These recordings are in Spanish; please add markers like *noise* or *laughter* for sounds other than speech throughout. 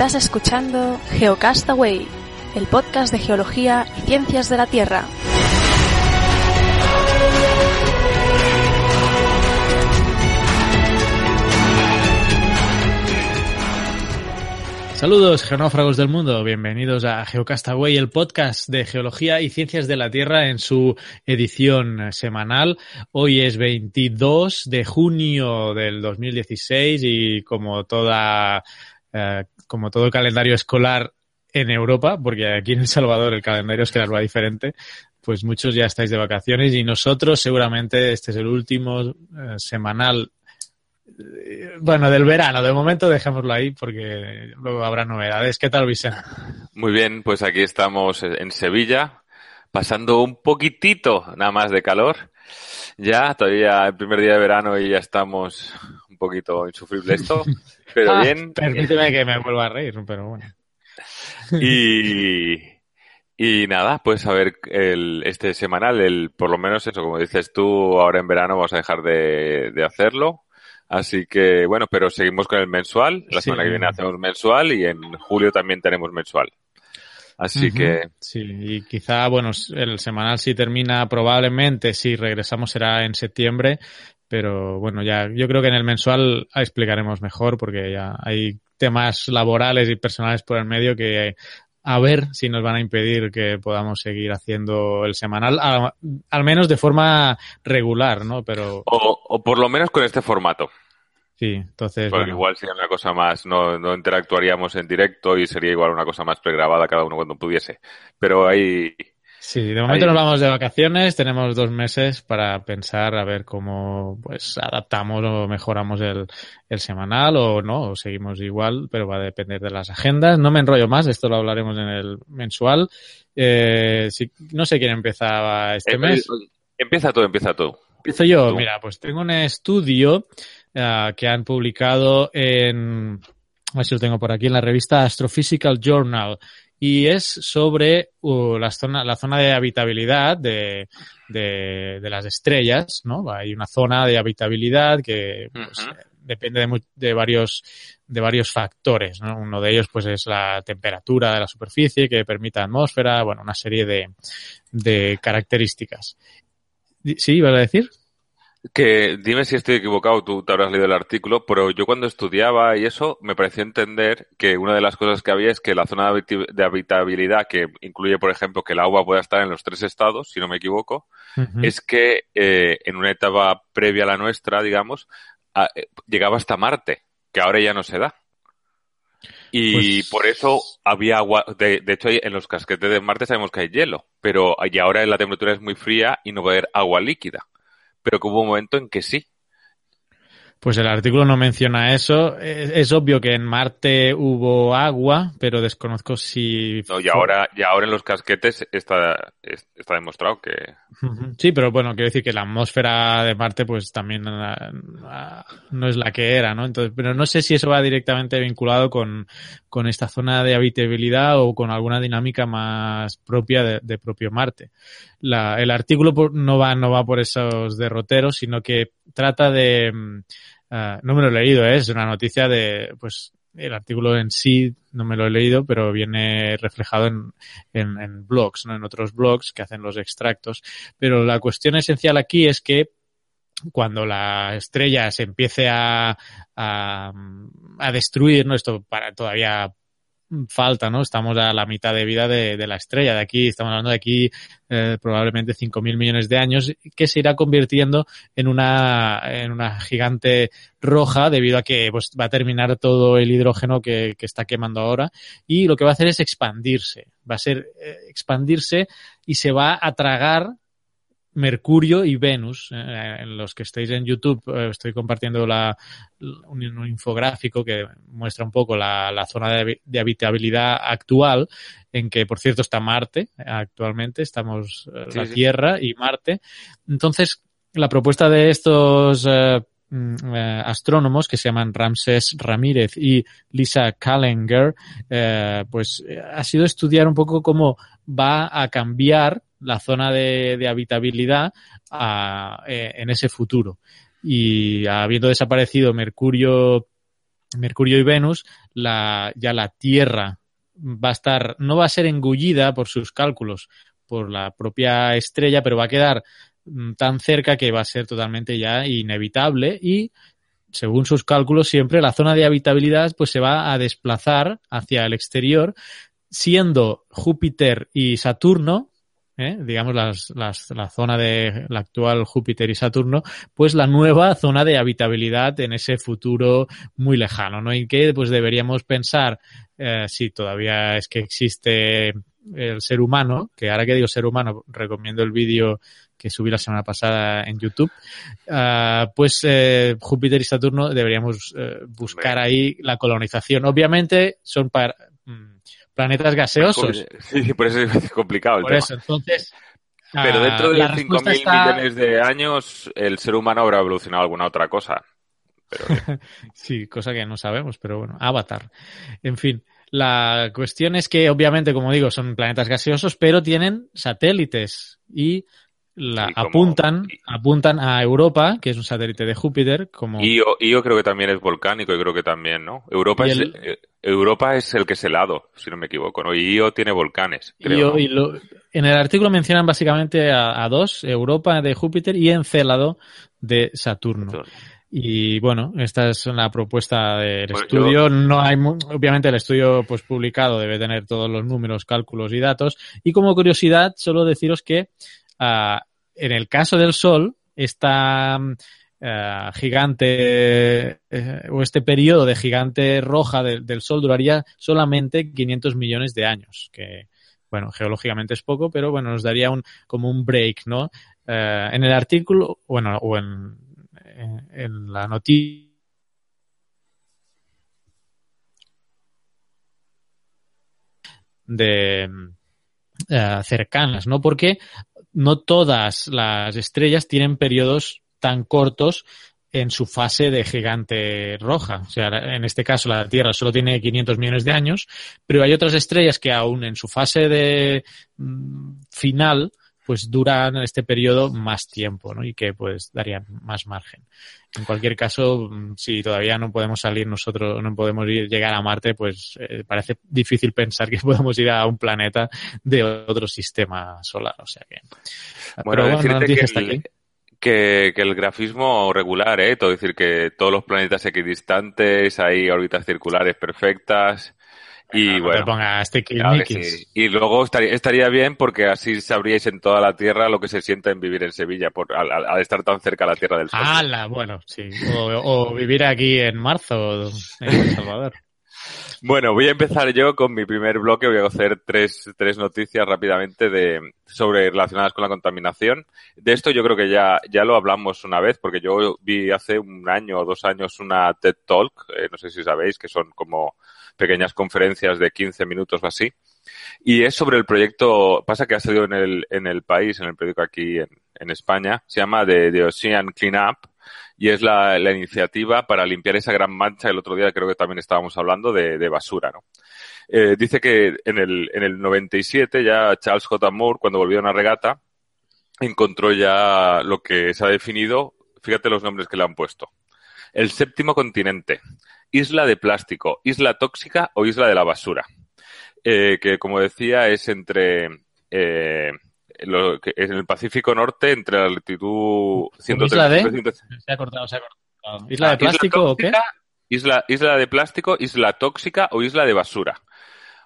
Estás escuchando Geocastaway, el podcast de geología y ciencias de la Tierra. Saludos, geonófragos del mundo. Bienvenidos a Geocastaway, el podcast de geología y ciencias de la Tierra en su edición semanal. Hoy es 22 de junio del 2016 y como toda, eh, como todo calendario escolar en Europa, porque aquí en El Salvador el calendario escolar va diferente, pues muchos ya estáis de vacaciones y nosotros seguramente este es el último eh, semanal bueno, del verano, de momento dejémoslo ahí porque luego habrá novedades. ¿Qué tal, Vicente? Muy bien, pues aquí estamos en Sevilla, pasando un poquitito nada más de calor. Ya, todavía el primer día de verano y ya estamos poquito *laughs* insufrible esto, pero Ah, bien. Permíteme que me vuelva a reír, pero bueno. *laughs* Y, y nada, pues a ver, el, este semanal, el, por lo menos eso, como dices tú, ahora en verano vamos a dejar de, de hacerlo. Así que, bueno, pero seguimos con el mensual. La Sí. semana que viene hacemos mensual y en julio también tenemos mensual. Así que, Sí, y quizá, bueno, el semanal si termina probablemente, si regresamos será en septiembre, pero bueno, ya yo creo que en el mensual explicaremos mejor porque ya hay temas laborales y personales por el medio que a ver si nos van a impedir que podamos seguir haciendo el semanal, a- al menos de forma regular, ¿no? Pero o, o por lo menos con este formato. sí, entonces, Porque bueno, igual sería una cosa más, no, no interactuaríamos en directo y sería igual una cosa más pregrabada cada uno cuando pudiese. Pero ahí, Sí, de momento Ahí- nos vamos de vacaciones, tenemos dos meses para pensar a ver cómo pues adaptamos o mejoramos el, el semanal o no, o seguimos igual, pero va a depender de las agendas. No me enrollo más, esto lo hablaremos en el mensual. Eh, si, no sé quién empezaba este eh, mes. empieza tú, empieza tú. Empiezo yo. tú. Mira, pues tengo un estudio ah, que han publicado en, a ver si lo tengo por aquí, en la revista Astrophysical Journal. Y es sobre uh, la, zona, la zona de habitabilidad de, de, de las estrellas, ¿no? Hay una zona de habitabilidad que pues, depende de, de varios de varios factores, ¿no? Uno de ellos pues es la temperatura de la superficie que permite atmósfera, bueno, una serie de, de características. ¿Sí, ibas a decir? Que dime si estoy equivocado, tú te habrás leído el artículo, pero yo cuando estudiaba y eso me pareció entender que una de las cosas que había es que la zona de habitabilidad, que incluye, por ejemplo, que el agua pueda estar en los tres estados, si no me equivoco, es que eh, en una etapa previa a la nuestra, digamos, a- eh, llegaba hasta Marte, que ahora ya no se da. Y Pues- por eso había agua, de, de hecho en los casquetes de Marte sabemos que hay hielo, pero y ahora la temperatura es muy fría y no va a haber agua líquida. Pero que hubo un momento en que sí. Pues el artículo no menciona eso. Es, es obvio que en Marte hubo agua, pero desconozco si... ¿no? Y ahora, y ahora en los casquetes está, es- está demostrado que. Sí, pero bueno, quiero decir que la atmósfera de Marte pues también ah, ah, no es la que era, ¿no? Entonces, pero no sé si eso va directamente vinculado con, con esta zona de habitabilidad o con alguna dinámica más propia de, de propio Marte. La- el artículo por- no va, no va por esos derroteros, sino que trata de, mm, ah, no me lo he leído, ¿eh? es una noticia de, pues, el artículo en sí no me lo he leído, pero viene reflejado en, en, en blogs, ¿no? En otros blogs que hacen los extractos. Pero la cuestión esencial aquí es que cuando la estrella se empiece a, a, a destruir, ¿no? Esto para todavía falta, ¿no? Estamos a la mitad de vida de, la estrella. De aquí, estamos hablando de aquí eh, probablemente 5.000 millones de años, que se irá convirtiendo en una, en una gigante roja debido a que pues, va a terminar todo el hidrógeno que, que está quemando ahora y lo que va a hacer es expandirse. Va a ser eh, expandirse y se va a tragar Mercurio y Venus. Eh, en los que estéis en YouTube eh, estoy compartiendo la, un, un, infográfico que muestra un poco la, la zona de, de, habitabilidad actual, en que por cierto está Marte actualmente, estamos eh, Sí, la sí. Tierra y Marte. Entonces, la propuesta de estos eh, mm, astrónomos que se llaman Ramsés Ramírez y Lisa Kallenger, pues ha sido estudiar un poco cómo va a cambiar la zona de, habitabilidad a, eh, en ese futuro. Y habiendo desaparecido Mercurio Mercurio y Venus, la, ya la Tierra va a estar, no va a ser engullida por sus cálculos por la propia estrella, pero va a quedar mm, tan cerca que va a ser totalmente ya inevitable y según sus cálculos siempre la zona de habitabilidad pues se va a desplazar hacia el exterior siendo Júpiter y Saturno ¿eh? digamos las, las, la zona de la actual Júpiter y Saturno, pues la nueva zona de habitabilidad en ese futuro muy lejano, ¿no? Y que pues deberíamos pensar eh, si todavía es que existe el ser humano, que ahora que digo ser humano, recomiendo el vídeo que subí la semana pasada en YouTube, uh, pues eh, Júpiter y Saturno deberíamos eh, buscar ahí la colonización. Obviamente son para, mm, planetas gaseosos. Sí, por eso es *laughs* complicado. El por eso, entonces. Pero uh, dentro de la 5.000 respuesta está- millones de años, el ser humano habrá evolucionado alguna otra cosa. Pero, *laughs* Sí, cosa que no sabemos, pero bueno, Avatar. En fin, la cuestión es que obviamente, como digo, son planetas gaseosos, pero tienen satélites y la Sí, como- apuntan, apuntan a Europa, que es un satélite de Júpiter, como Io, Io creo que también es volcánico, yo creo que también, ¿no? Europa, Y es, el- eh, Europa es el que es helado, si no me equivoco, ¿no? Y Io tiene volcanes, creo. Io ¿no? y lo- en el artículo mencionan básicamente a, a dos, Europa de Júpiter y Encélado de Saturno. Y bueno, esta es la propuesta del Bueno, estudio. No hay, obviamente el estudio pues publicado debe tener todos los números, cálculos y datos. Y como curiosidad, solo deciros que ah, en el caso del Sol, esta mm, ah, gigante eh, o este periodo de gigante roja de- del Sol duraría solamente 500 millones de años, que bueno, geológicamente es poco, pero bueno, nos daría un como un break, ¿no? Eh, en el artículo, bueno, o en, la noticia de eh, cercanas, ¿no? Porque no todas las estrellas tienen periodos tan cortos en su fase de gigante roja. O sea, en este caso la Tierra solo tiene 500 millones de años, pero hay otras estrellas que aún en su fase de mm, final pues duran este periodo más tiempo, ¿no? Y que pues darían más margen. En cualquier caso, mm, si todavía no podemos salir nosotros, no podemos ir, llegar a Marte, pues eh, parece difícil pensar que *laughs* podemos ir a un planeta de otro sistema solar. O sea que. Bueno, pero bueno, que el- aquí. Que, que el grafismo regular, ¿eh? Todo decir que todos los planetas equidistantes, hay órbitas circulares perfectas. Y No bueno, pongas claro sí. Y luego estaría, estaría bien porque así sabríais en toda la Tierra lo que se siente en vivir en Sevilla, por, al, al- al estar tan cerca a la Tierra del Sol. ¡Hala! Bueno, sí. O, o vivir aquí en marzo en El Salvador. *laughs* Bueno, voy a empezar yo con mi primer bloque. Voy a hacer tres, tres noticias rápidamente de, sobre relacionadas con la contaminación. De esto yo creo que ya, ya lo hablamos una vez, porque yo vi hace un año o dos años una TED Talk, eh, no sé si sabéis, que son como pequeñas conferencias de 15 minutos o así. Y es sobre el proyecto, pasa que ha salido en el, en el país, en el periódico aquí en, España, se llama The, The Ocean Cleanup y es la, iniciativa para limpiar esa gran mancha, el otro día creo que también estábamos hablando de, de basura, ¿no? Eh, dice que en el, en el 97 ya Charles J. Moore, cuando volvió a una regata, encontró ya lo que se ha definido, fíjate los nombres que le han puesto. El séptimo continente, isla de plástico, isla tóxica o isla de la basura. Eh, que como decía es entre eh, lo que es en el Pacífico Norte entre la latitud ¿Isla de? 135 Se ha cortado, se ha cortado. ¿Isla Ah, de plástico o qué? tóxica, Isla, isla de plástico, isla tóxica o isla de basura.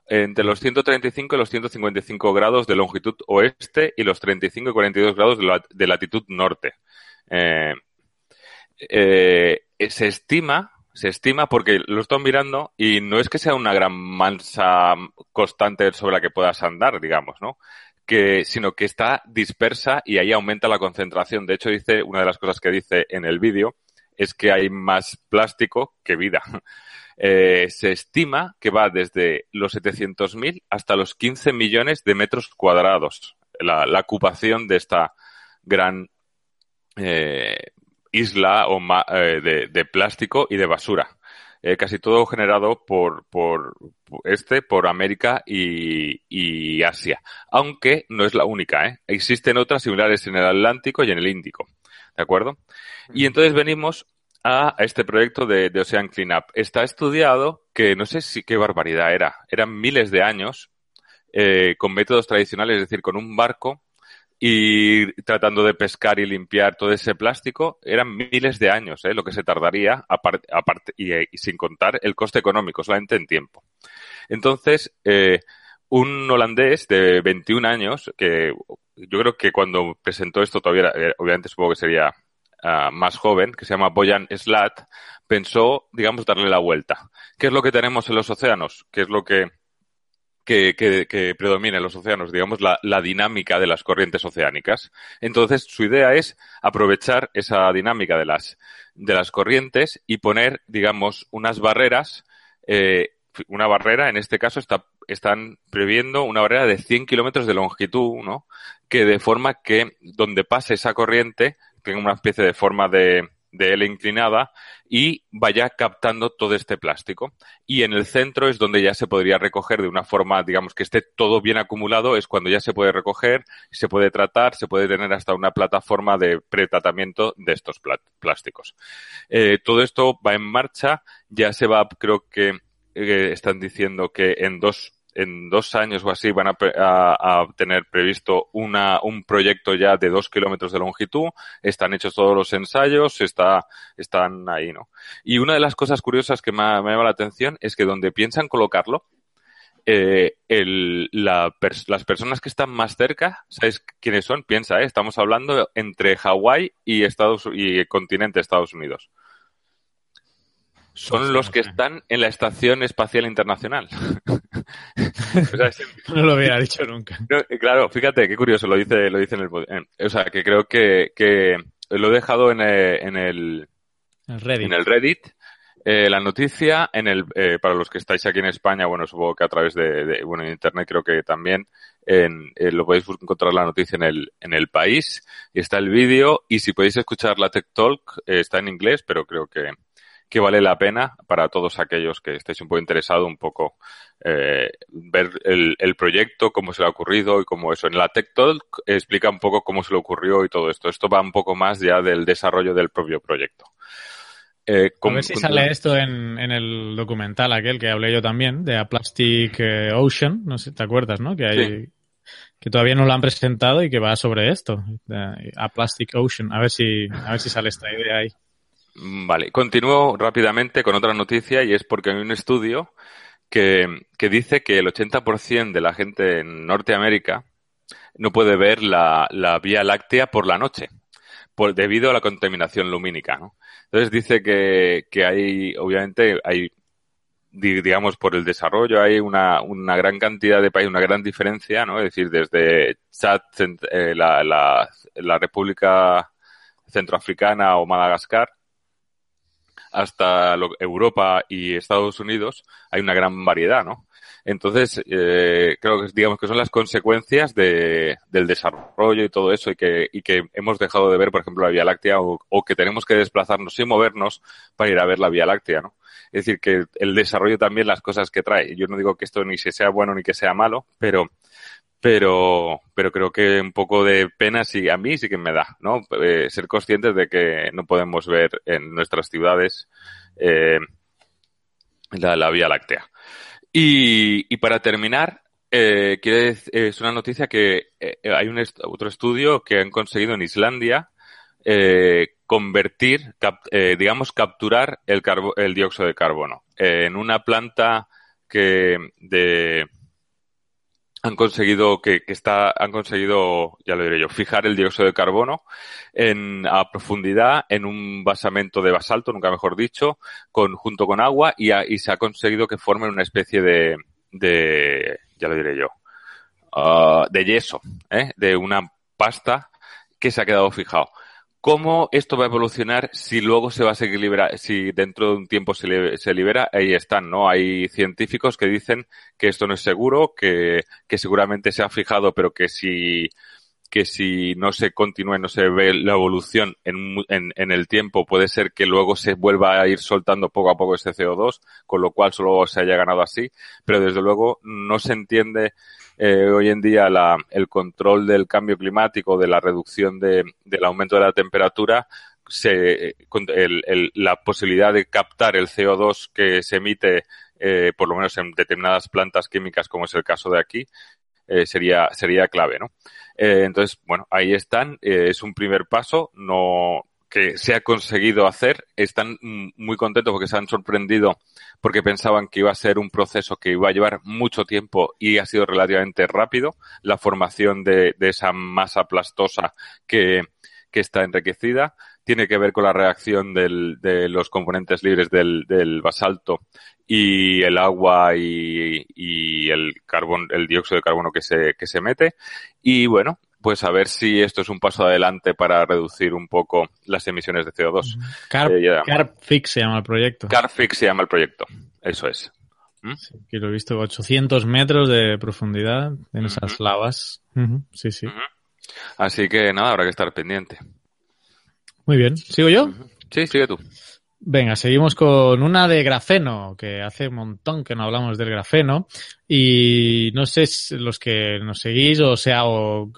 Entre los 135 y los 155 grados de longitud oeste y los 35 y 42 grados de, la- de latitud norte. Eh, eh, se estima, se estima porque lo estoy mirando y no es que sea una gran mansa constante sobre la que puedas andar, digamos, ¿no? Que, sino que está dispersa y ahí aumenta la concentración. De hecho, dice, una de las cosas que dice en el vídeo es que hay más plástico que vida. *laughs* Eh, se estima que va desde los 700.000 hasta los 15 millones de metros cuadrados la, la ocupación de esta gran eh, isla o ma- eh, de, de plástico y de basura. Eh, casi todo generado por, por por este, por América y, y Asia. Aunque no es la única, ¿eh? Existen otras similares en el Atlántico y en el Índico. ¿De acuerdo? Y entonces venimos a, este proyecto de, de, Ocean Cleanup. Está estudiado que no sé si qué barbaridad era. Eran miles de años eh, con métodos tradicionales, es decir, con un barco y tratando de pescar y limpiar todo ese plástico, eran miles de años ¿eh? lo que se tardaría, aparte, aparte y, sin contar el coste económico, solamente en tiempo. Entonces, eh, un holandés de 21 años, que yo creo que cuando presentó esto todavía, eh, obviamente supongo que sería uh, más joven, que se llama Boyan Slat, pensó, digamos, darle la vuelta. ¿Qué es lo que tenemos en los océanos? ¿Qué es lo que, que, que, que predomina en los océanos? Digamos, la, la, dinámica de las corrientes oceánicas. Entonces, su idea es aprovechar esa dinámica de las, de las corrientes y poner, digamos, unas barreras eh, una barrera, en este caso está, están previendo una barrera de 100 kilómetros de longitud, ¿no? Que de forma que donde pase esa corriente tenga una especie de forma de, de L inclinada y vaya captando todo este plástico. Y en el centro es donde ya se podría recoger de una forma, digamos, que esté todo bien acumulado, es cuando ya se puede recoger, se puede tratar, se puede tener hasta una plataforma de pretratamiento de estos plásticos. Eh, todo esto va en marcha, ya se va, creo que eh, están diciendo que en dos en dos años o así van a, a, a, tener previsto una, un proyecto ya de dos kilómetros de longitud, están hechos todos los ensayos, está, están ahí, ¿no? Y una de las cosas curiosas que me, me llama la atención es que donde piensan colocarlo, eh, el, la, las personas que están más cerca, ¿sabes quiénes son? Piensa, ¿eh? estamos hablando entre Hawái y Estados y el continente Estados Unidos son los que están en la Estación Espacial Internacional. *laughs* o sea, *laughs* no lo hubiera dicho nunca. No, claro, fíjate, qué curioso, lo dice, lo dice en el... En, o sea, que creo que, que lo he dejado en el, en el, Reddit. En el Reddit eh, la noticia, en el, eh, para los que estáis aquí en España, bueno, supongo que a través de, de bueno, en Internet creo que también en, eh, lo podéis encontrar la noticia en el, en el país y está el vídeo y si podéis escuchar la Tech Talk, eh, está en inglés, pero creo que, que vale la pena para todos aquellos que estéis un poco interesados, un poco eh, ver el, el, proyecto, cómo se le ha ocurrido y cómo eso. En la Tech Talk explica un poco cómo se le ocurrió y todo esto. Esto va un poco más ya del desarrollo del propio proyecto. Eh, a ver si sale esto en, en, el documental aquel que hablé yo también, de A Plastic eh, Ocean, no sé, ¿te acuerdas, no? Que hay, sí. que todavía no lo han presentado y que va sobre esto, A Plastic Ocean. A ver si, a ver si sale esta idea ahí. Vale, continúo rápidamente con otra noticia y es porque hay un estudio que, dice que el 80% de la gente en Norteamérica no puede ver la, la Vía Láctea por la noche, por, debido a la contaminación lumínica. ¿no? Entonces dice que, que hay, obviamente, hay, digamos, por el desarrollo hay una, una gran cantidad de países, una gran diferencia, ¿no? Es decir, desde Chad, eh, la, la, la República Centroafricana o Madagascar, hasta Europa y Estados Unidos hay una gran variedad, ¿no? Entonces, eh, creo que digamos que son las consecuencias de, del desarrollo y todo eso y que, y que hemos dejado de ver, por ejemplo, la Vía Láctea o, o, que tenemos que desplazarnos y movernos para ir a ver la Vía Láctea, ¿no? Es decir, que el desarrollo también las cosas que trae. Yo no digo que esto ni sea bueno ni que sea malo, pero, pero, pero creo que un poco de pena sí, a mí sí que me da, ¿no? Eh, ser conscientes de que no podemos ver en nuestras ciudades eh, la, la Vía Láctea. Y, y para terminar, eh, quiere, es una noticia que eh, hay un otro estudio que han conseguido en Islandia eh, convertir, cap eh, digamos, capturar el, el dióxido de carbono en una planta que de han conseguido que, que, está han conseguido ya lo diré yo fijar el dióxido de carbono en a profundidad en un basamento de basalto nunca mejor dicho con junto con agua y, y se ha conseguido que formen una especie de, de ya lo diré yo uh, de yeso ¿eh? de una pasta que se ha quedado fijado ¿Cómo esto va a evolucionar si luego se va a seguir libera, si dentro de un tiempo se, li se, libera? Ahí están, ¿no? Hay científicos que dicen que esto no es seguro, que, que seguramente se ha fijado, pero que si, que si no se continúe, no se ve la evolución en, en, en, el tiempo, puede ser que luego se vuelva a ir soltando poco a poco ese CO2, con lo cual solo se haya ganado así, pero desde luego no se entiende eh, hoy en día la, el control del cambio climático, de la reducción de, del aumento de la temperatura, se, la posibilidad de captar el CO2 que se emite, eh, por lo menos en determinadas plantas químicas, como es el caso de aquí, eh, sería, sería clave, ¿no? Eh, entonces, bueno, ahí están, es un primer paso, no, que se ha conseguido hacer. Están muy contentos porque se han sorprendido porque pensaban que iba a ser un proceso que iba a llevar mucho tiempo y ha sido relativamente rápido la formación de, de esa masa plastosa que, que está enriquecida tiene que ver con la reacción del, de los componentes libres del, del basalto y el agua y, y, el carbón, el dióxido de carbono que se, que se mete. Y bueno, pues a ver si esto es un paso adelante para reducir un poco las emisiones de CO2. Carp, eh, Carpfix se llama el proyecto. Carpfix se llama el proyecto, eso es. ¿Mm? Sí, que lo he visto, 800 metros de profundidad en esas lavas. Sí, sí. Así que nada, habrá que estar pendiente. Muy bien, ¿sigo yo? Sí, sigue tú. Venga, seguimos con una de grafeno, que hace un montón que no hablamos del grafeno. Y no sé los que nos seguís, o sea, o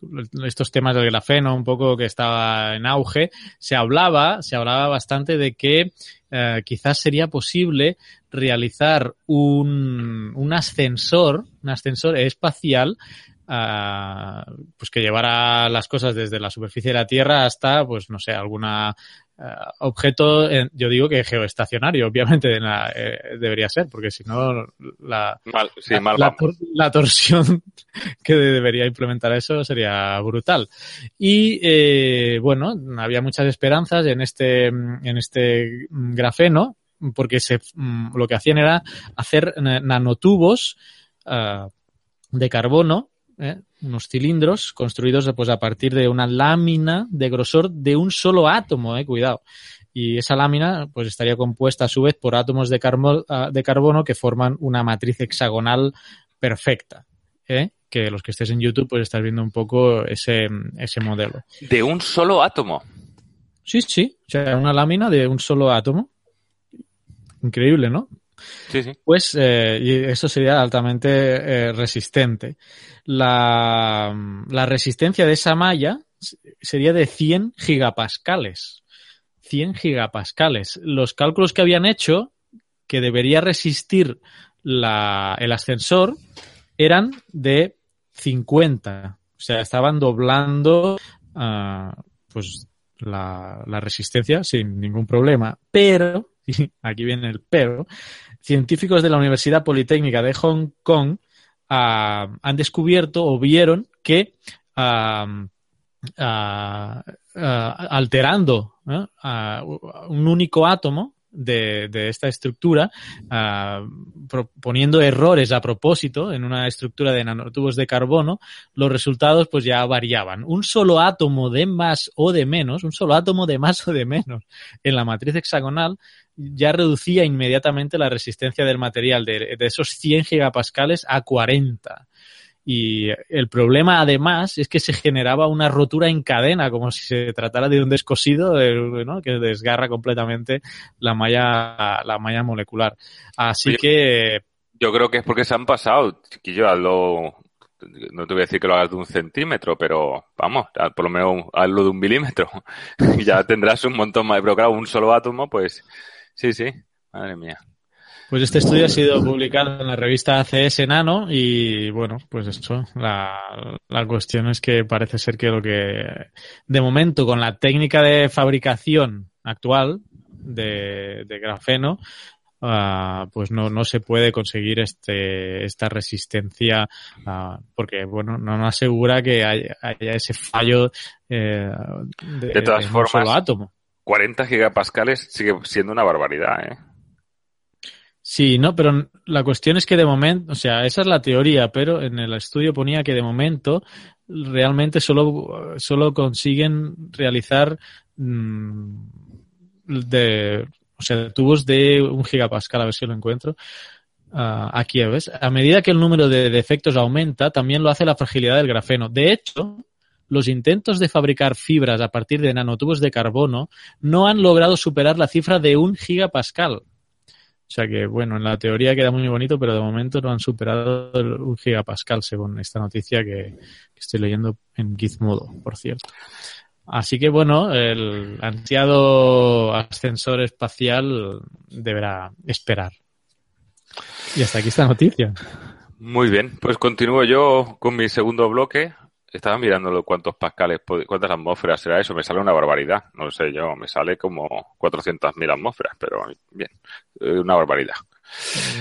estos temas del grafeno, un poco que estaba en auge, se hablaba, se hablaba bastante de que eh, quizás sería posible realizar un, un ascensor, un ascensor espacial pues que llevara las cosas desde la superficie de la Tierra hasta, pues no sé, alguna eh, objeto, yo digo que geoestacionario, obviamente eh, debería ser, porque si no la, la, torsión *laughs* que debería implementar eso sería brutal. Y eh, bueno, había muchas esperanzas en este, en este grafeno, porque se, mm, lo que hacían era hacer nanotubos de carbono ¿eh? unos cilindros construidos pues, a partir de una lámina de grosor de un solo átomo, eh, cuidado. Y esa lámina pues estaría compuesta a su vez por átomos de, ah, de carbono que forman una matriz hexagonal perfecta. ¿eh? Que los que estés en YouTube pues estás viendo un poco ese, ese modelo. ¿De un solo átomo? Sí, sí. O sea, una lámina de un solo átomo. Increíble, ¿no? Pues eh, y eso sería altamente eh, resistente. La, la, resistencia de esa malla sería de 100 gigapascales. 100 gigapascales. Los cálculos que habían hecho que debería resistir la, el ascensor eran de 50. O sea, estaban doblando uh, pues la, la resistencia sin ningún problema. Pero, *laughs* aquí viene el pero, científicos de la Universidad Politécnica de Hong Kong uh, han descubierto o vieron que uh, alterando un único átomo de, de esta estructura, poniendo errores a propósito en una estructura de nanotubos de carbono, los resultados pues ya variaban. Un solo átomo de más o de menos, un solo átomo de más o de menos en la matriz hexagonal ya reducía inmediatamente la resistencia del material de, de esos 100 gigapascales a 40. Y el problema, además, es que se generaba una rotura en cadena, como si se tratara de un descosido ¿no? que desgarra completamente la malla, la malla molecular. Así que. Yo creo que es porque se han pasado, chiquillo, hazlo. No te voy a decir que lo hagas de un centímetro, pero vamos, por lo menos hazlo de un milímetro. y *laughs* ya tendrás un montón más. Pero claro, un solo átomo, pues sí, sí. Madre mía. Pues este estudio ha sido publicado en la revista ACS Nano y bueno, pues eso, la, la cuestión es que parece ser que lo que de momento con la técnica de fabricación actual de, de grafeno, Uh, pues no, no se puede conseguir este, esta resistencia uh, porque bueno no, no asegura que haya, haya ese fallo eh, de, de, todas de formas, un solo átomo. 40 gigapascales sigue siendo una barbaridad, ¿eh? Sí, no, pero la cuestión es que de momento, o sea, esa es la teoría, pero en el estudio ponía que de momento realmente solo, solo consiguen realizar mmm, de, o sea, tubos de un gigapascal, a ver si lo encuentro. Uh, aquí ves. A medida que el número de defectos aumenta, también lo hace la fragilidad del grafeno. De hecho, los intentos de fabricar fibras a partir de nanotubos de carbono no han logrado superar la cifra de un gigapascal. O sea que, bueno, en la teoría queda muy bonito, pero de momento no han superado un gigapascal, según esta noticia que, estoy leyendo en Gizmodo, por cierto. Así que bueno, el ansiado ascensor espacial deberá esperar. Y hasta aquí esta noticia. Muy bien, pues continúo yo con mi segundo bloque. Estaba mirando cuántos pascales, cuántas atmósferas será eso. Me sale una barbaridad. No sé yo, me sale como 400.000 atmósferas, pero bien, eh, una barbaridad.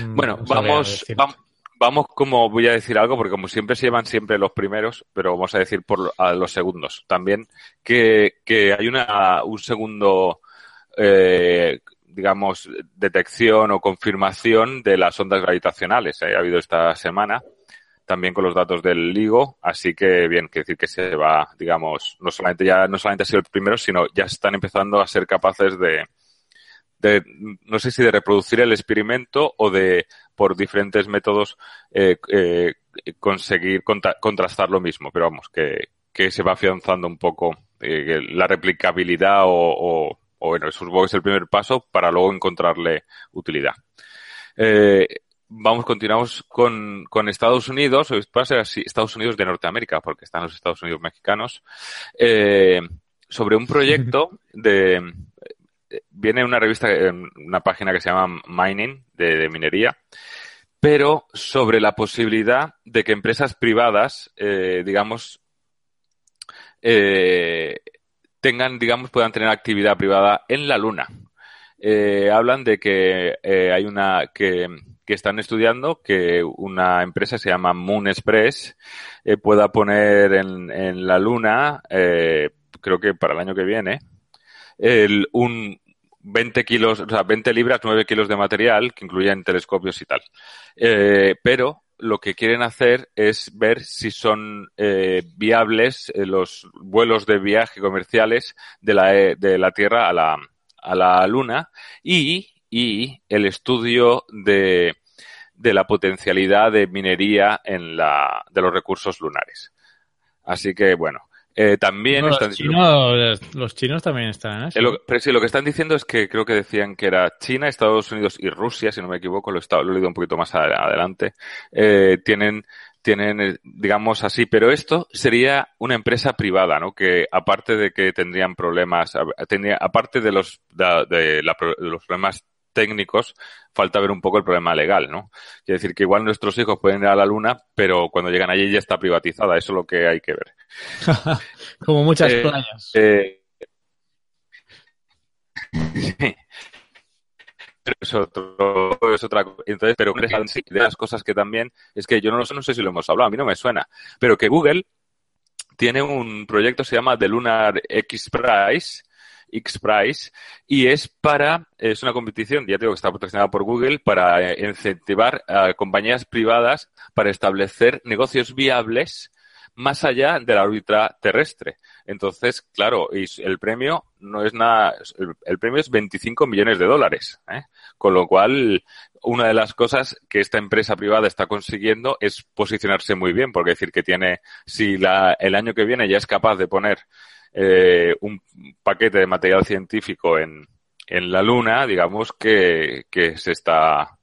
Mm, bueno, vamos, vamos, vamos como voy a decir algo, porque como siempre se llevan siempre los primeros, pero vamos a decir por a los segundos también, que, que hay una, un segundo, eh, digamos, detección o confirmación de las ondas gravitacionales. ¿eh? Ha habido esta semana, también con los datos del LIGO, así que bien, que decir que se va, digamos, no solamente ya, no solamente ha sido el primero, sino ya están empezando a ser capaces de, de, no sé si de reproducir el experimento o de, por diferentes métodos, eh, eh, conseguir contrastar lo mismo. Pero vamos, que, que se va afianzando un poco eh, la replicabilidad o, o, o, bueno, supongo que es el primer paso para luego encontrarle utilidad. Eh, vamos, continuamos con, con Estados Unidos, o ser así, Estados Unidos de Norteamérica, porque están los Estados Unidos mexicanos, eh, sobre un proyecto *laughs* de, viene una revista, una página que se llama Mining, de, minería, pero sobre la posibilidad de que empresas privadas, eh, digamos, eh, tengan, digamos, puedan tener actividad privada en la Luna. Eh, hablan de que eh, hay una que, que, están estudiando que una empresa se llama Moon Express eh, pueda poner en, en la Luna, eh, creo que para el año que viene, el, un 20 kilos, o sea, 20 libras, 9 kilos de material, que incluyen telescopios y tal. Eh, pero lo que quieren hacer es ver si son eh, viables eh, los vuelos de viaje comerciales de la, eh, de la Tierra a la, a la Luna y, y el estudio de, de la potencialidad de minería en la, de los recursos lunares. Así que, bueno, eh, también No, están los, diciendo- chinos, los chinos también están. Eh, lo- pero sí, lo que están diciendo es que creo que decían que era China, Estados Unidos y Rusia, si no me equivoco, lo, he estado- lo he leído un poquito más ade- adelante, eh, tienen, tienen, eh, digamos así, pero esto sería una empresa privada, ¿no? Que aparte de que tendrían problemas, tendría, aparte de los, de, de la de los problemas técnicos, falta ver un poco el problema legal, ¿no? Quiere decir que igual nuestros hijos pueden ir a la luna, pero cuando llegan allí ya está privatizada, eso es lo que hay que ver. *laughs* Como muchas Eh, playas. Eh, sí. *laughs* Pero es, otro, es otra. Entonces, pero de las cosas que también es que yo no, sé, no sé si lo hemos hablado, a mí no me suena, pero que Google tiene un proyecto que se llama The Lunar X Prize, X Prize, y es para, es una competición, ya digo que está patrocinada por Google, para eh, incentivar a compañías privadas para establecer negocios viables más allá de la órbita terrestre. Entonces, claro, el premio no es nada, el, el premio es 25 millones de dólares, ¿eh? con lo cual una de las cosas que esta empresa privada está consiguiendo es posicionarse muy bien, porque decir que tiene, si la, el año que viene ya es capaz de poner eh, un paquete de material científico en, en la Luna, digamos que, que se está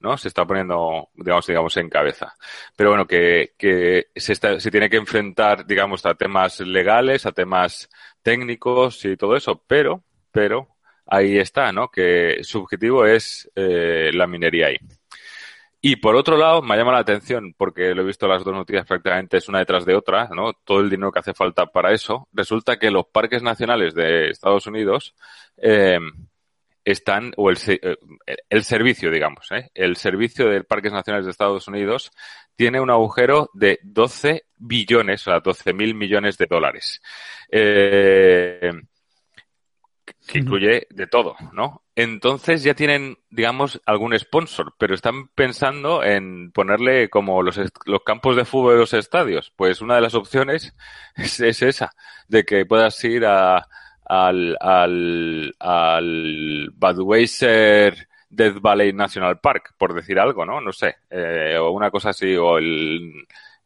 ¿no? Se está poniendo, digamos, digamos, en cabeza. Pero bueno, que, que se, está, se tiene que enfrentar, digamos, a temas legales, a temas técnicos y todo eso, pero, pero ahí está, ¿no? Que su objetivo es eh, la minería ahí. Y por otro lado, me llama la atención, porque lo he visto las dos noticias prácticamente es una detrás de otra, ¿no? Todo el dinero que hace falta para eso. Resulta que los parques nacionales de Estados Unidos, eh, están, o el, el servicio, digamos, ¿eh? el servicio de Parques Nacionales de Estados Unidos tiene un agujero de 12 billones, o sea, 12 mil millones de dólares. Eh, que incluye de todo, ¿no? Entonces ya tienen, digamos, algún sponsor, pero están pensando en ponerle como los, los campos de fútbol de los estadios. Pues una de las opciones *laughs* es, es esa, de que puedas ir a, al, al, al Budweiser Death Valley National Park, por decir algo, ¿no? No sé, eh, o una cosa así, o el,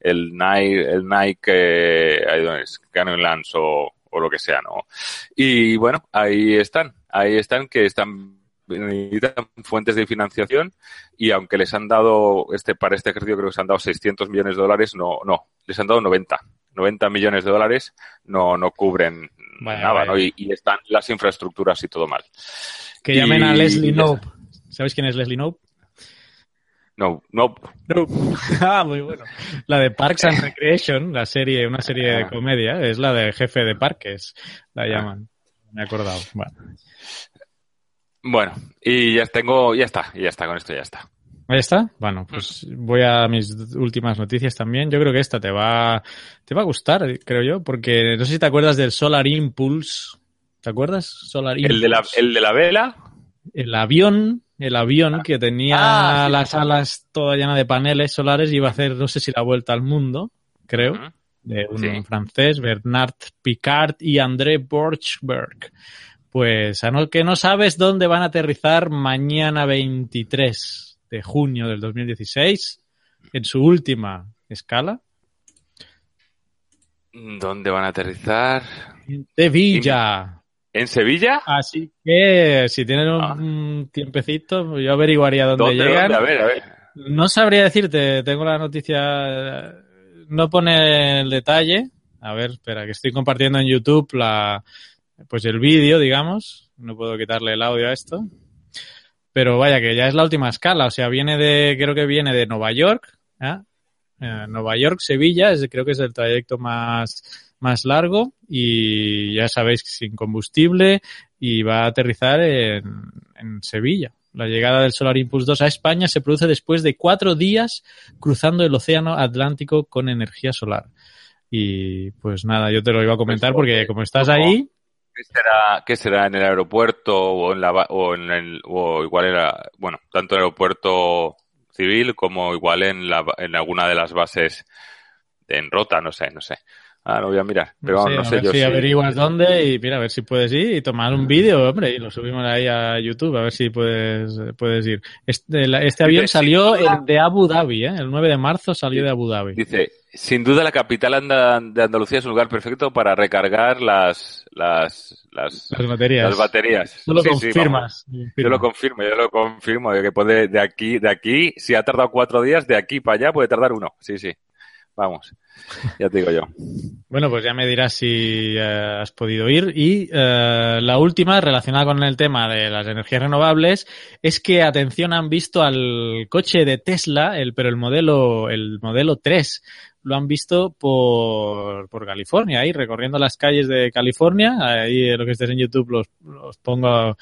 el Nike, el Nike, eh, Canyonlands o, o lo que sea, ¿no? Y bueno, ahí están, ahí están que están necesitan fuentes de financiación y aunque les han dado este para este ejercicio creo que se han dado 600 millones de dólares no no les han dado 90 90 millones de dólares no no cubren Vaya, nada, vaya. ¿no? Y, y están las infraestructuras y todo mal. Que llamen a Leslie Knope. ¿Sabes quién es Leslie Knope? No, no, No. *laughs* ah, muy bueno. La de Parks and Recreation, la serie, una serie de Ah. comedia, es la de jefe de parques, la Ah. llaman. Me he acordado. Bueno. Bueno, y ya tengo, ya está, ya está, con esto ya está. Ahí está. Bueno, pues voy a mis últimas noticias también. Yo creo que esta te va, te va a gustar, creo yo, porque no sé si te acuerdas del Solar Impulse. ¿Te acuerdas? Solar Impulse. El de la, el de la vela, el avión, el avión que tenía Ah, sí. las alas toda llena de paneles solares iba a hacer, no sé si la vuelta al mundo, creo, de un Sí. francés, Bernard Picard y André Borchberg. Pues a no, que no sabes dónde van a aterrizar mañana 23 de junio del 2016, en su última escala, ¿dónde van a aterrizar? en Sevilla. ¿En Sevilla? Así que si tienen un, Ah. un tiempecito, yo averiguaría dónde, ¿Dónde, llegan. dónde? A ver, a ver. No sabría decirte, tengo la noticia, no pone el detalle. A ver, espera, que estoy compartiendo en YouTube la, pues el vídeo, digamos. No puedo quitarle el audio a esto. Pero vaya, que ya es la última escala. O sea, viene de, creo que viene de Nueva York. ¿eh? Eh, Nueva York, Sevilla, es, creo que es el trayecto más, más largo. Y ya sabéis, sin combustible. Y va a aterrizar en, en Sevilla. La llegada del Solar Impulse 2 a España se produce después de cuatro días cruzando el Océano Atlántico con energía solar. Y pues nada, yo te lo iba a comentar Pues, porque como estás ¿cómo? ahí, ¿Qué será, qué será en el aeropuerto o en la o en el o igual era bueno tanto en el aeropuerto civil como igual en la en alguna de las bases en Rota no sé no sé ah lo voy a mirar pero vamos, sé, no a sé ver yo si si- averiguas dónde y mira, a ver si puedes ir y tomar un vídeo, hombre, y lo subimos ahí a YouTube, a ver si puedes, puedes ir. Este, la- este avión salió duda- de Abu Dhabi, ¿eh? el 9 de marzo salió de Abu Dhabi. dice sin duda la capital anda- de Andalucía es un lugar perfecto para recargar las las las, Las baterías. las baterías Tú lo Sí, sí, confirmas. Yo lo confirmo, yo lo confirmo, que puede de aquí, de aquí, si ha tardado cuatro días, de aquí para allá puede tardar uno. Sí, sí. Vamos. Ya te digo yo. Bueno, pues ya me dirás si eh, has podido ir. Y eh, la última, relacionada con el tema de las energías renovables, es que, atención, han visto al coche de Tesla, el, pero el modelo, el modelo 3. Lo han visto por, por California, ahí recorriendo las calles de California. Ahí eh, lo que estés en YouTube los, los pongo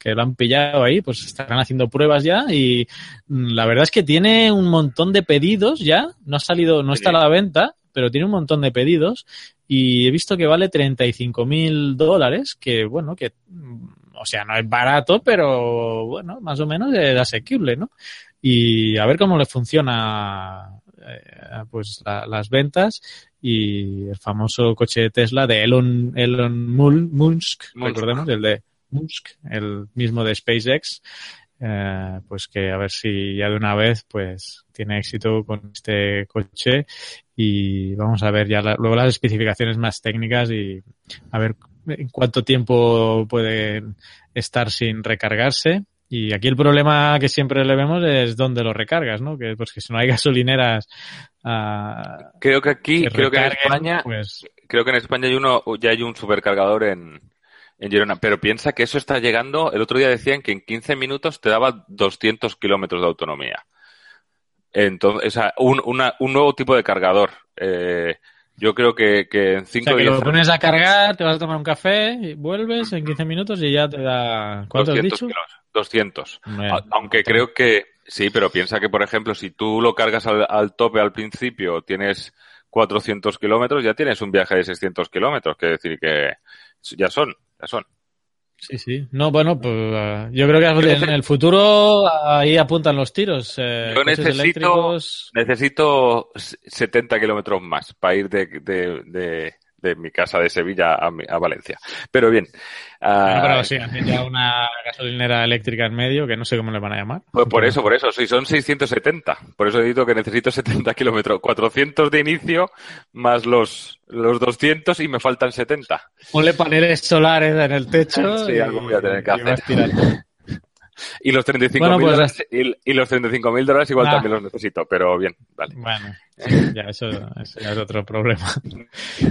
que lo han pillado ahí, pues estarán haciendo pruebas ya y mm, la verdad es que tiene un montón de pedidos ya, no ha salido, no está a la venta, pero tiene un montón de pedidos y he visto que vale 35 mil dólares, que bueno, que, mm, o sea, no es barato, pero bueno, más o menos es asequible, ¿no? Y a ver cómo le funciona eh, pues la- las ventas y el famoso coche de Tesla de Elon, Elon Musk. recordemos, el de Musk, el mismo de SpaceX, eh, pues que a ver si ya de una vez pues tiene éxito con este coche y vamos a ver ya la- luego las especificaciones más técnicas y a ver en cuánto tiempo puede estar sin recargarse y aquí el problema que siempre le vemos es dónde lo recargas, ¿no? Que pues que si no hay *laughs* gasolineras ah, Creo que aquí, que creo que en España, pues creo que en España hay uno, ya hay un supercargador en, en Girona. Pero piensa que eso está llegando, el otro día decían que en 15 minutos te daba 200 kilómetros de autonomía. Entonces, o sea, un, una- un nuevo tipo de cargador. Eh, yo creo que, que en o 5 sea, que días lo pones a cargar, te vas a tomar un café, y vuelves en 15 minutos y ya te da... ¿Cuánto has 200 dicho? kilos, 200. Hombre, A- Aunque creo que sí, pero piensa que, por ejemplo, si tú lo cargas al, al tope al principio, tienes 400 kilómetros, ya tienes un viaje de 600 kilómetros. Quiere decir que ya son, son. Sí, sí. No, bueno, pues eh, yo creo que en el futuro ahí apuntan los tiros. eh, Yo necesito- eléctricos. Necesito s- 70 kilómetros más para ir de, de, de, de mi casa de Sevilla a, mi- a Valencia. Pero bien. ah, Bueno, pero sí, hacen ya una gasolinera eléctrica en medio, que no sé cómo le van a llamar. Pues por eso, por eso, sí, son 670. Por eso he dicho que necesito 70 kilómetros. 400 de inicio más los, los 200 y me faltan 70. Ponle paneles solares en el techo. *laughs* Sí, algo voy a tener que hacer. *laughs* Y los 35.000 Bueno, pues, dólares, y, y los 35.000 dólares igual Ah. también los necesito, pero bien, vale. Bueno, sí, ya eso, eso ya es otro problema.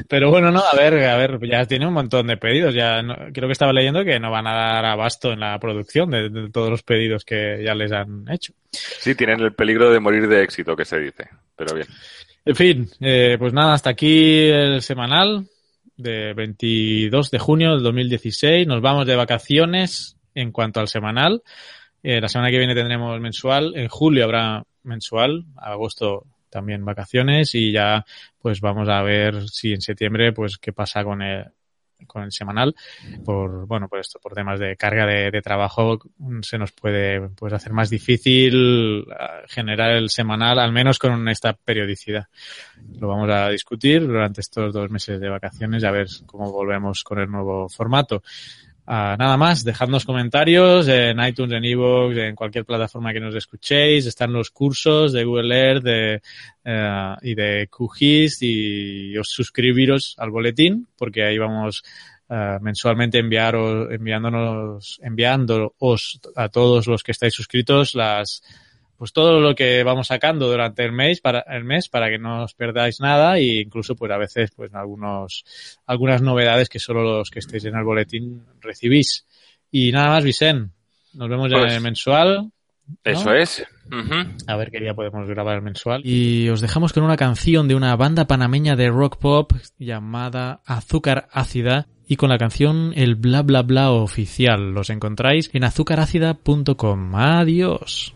Pero bueno, no, a ver, a ver, ya tiene un montón de pedidos. Ya no- creo que estaba leyendo que no van a dar abasto en la producción de, de todos los pedidos que ya les han hecho. Sí, tienen el peligro de morir de éxito, que se dice, pero bien. En fin, eh, pues nada, hasta aquí el semanal de 22 de junio del 2016. Nos vamos de vacaciones en cuanto al semanal. Eh, la semana que viene tendremos mensual. En julio habrá mensual. Agosto también vacaciones y ya pues vamos a ver si en septiembre pues qué pasa con el con el semanal por bueno por esto por temas de carga de, de trabajo se nos puede pues hacer más difícil ah, generar el semanal al menos con esta periodicidad lo vamos a discutir durante estos dos meses de vacaciones a ver cómo volvemos con el nuevo formato Ah, nada más, dejadnos comentarios en iTunes, en iVoox, en cualquier plataforma que nos escuchéis. Están los cursos de Google Earth de, eh, y de QGIS y os suscribiros al boletín porque ahí vamos eh, mensualmente enviar enviándonos, enviándoos a todos los que estáis suscritos las pues todo lo que vamos sacando durante el mes para el mes para que no os perdáis nada e incluso pues a veces pues algunos algunas novedades que solo los que estéis en el boletín recibís y nada más Vicen nos vemos en Pues- el mensual Eso es. A ver qué día podemos grabar el mensual. Y os dejamos con una canción de una banda panameña de rock pop llamada Azúcar Ácida y con la canción El Bla Bla Bla oficial. Los encontráis en azucarácida.com. Adiós.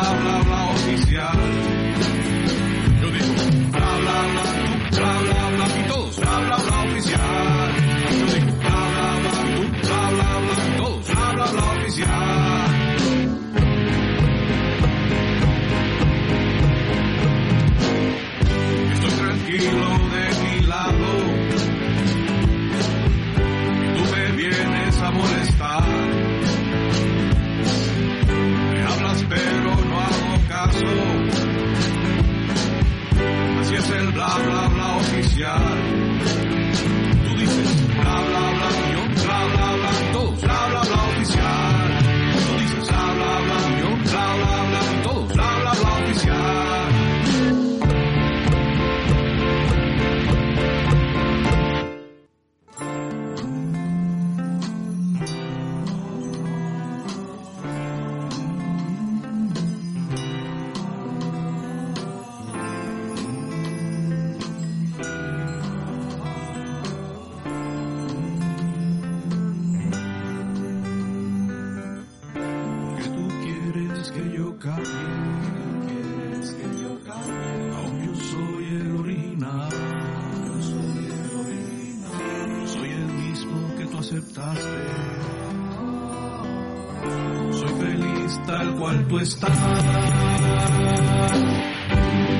Bla bla bla oficial. Yo digo bla bla bla, bla bla aceptaste, soy feliz tal cual tú estás,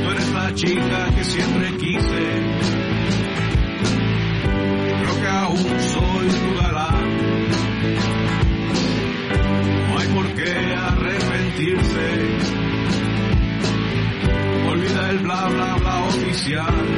tú eres la chica que siempre quise, creo que aún soy tu galán. No hay por qué arrepentirse. Olvida el bla bla bla oficial.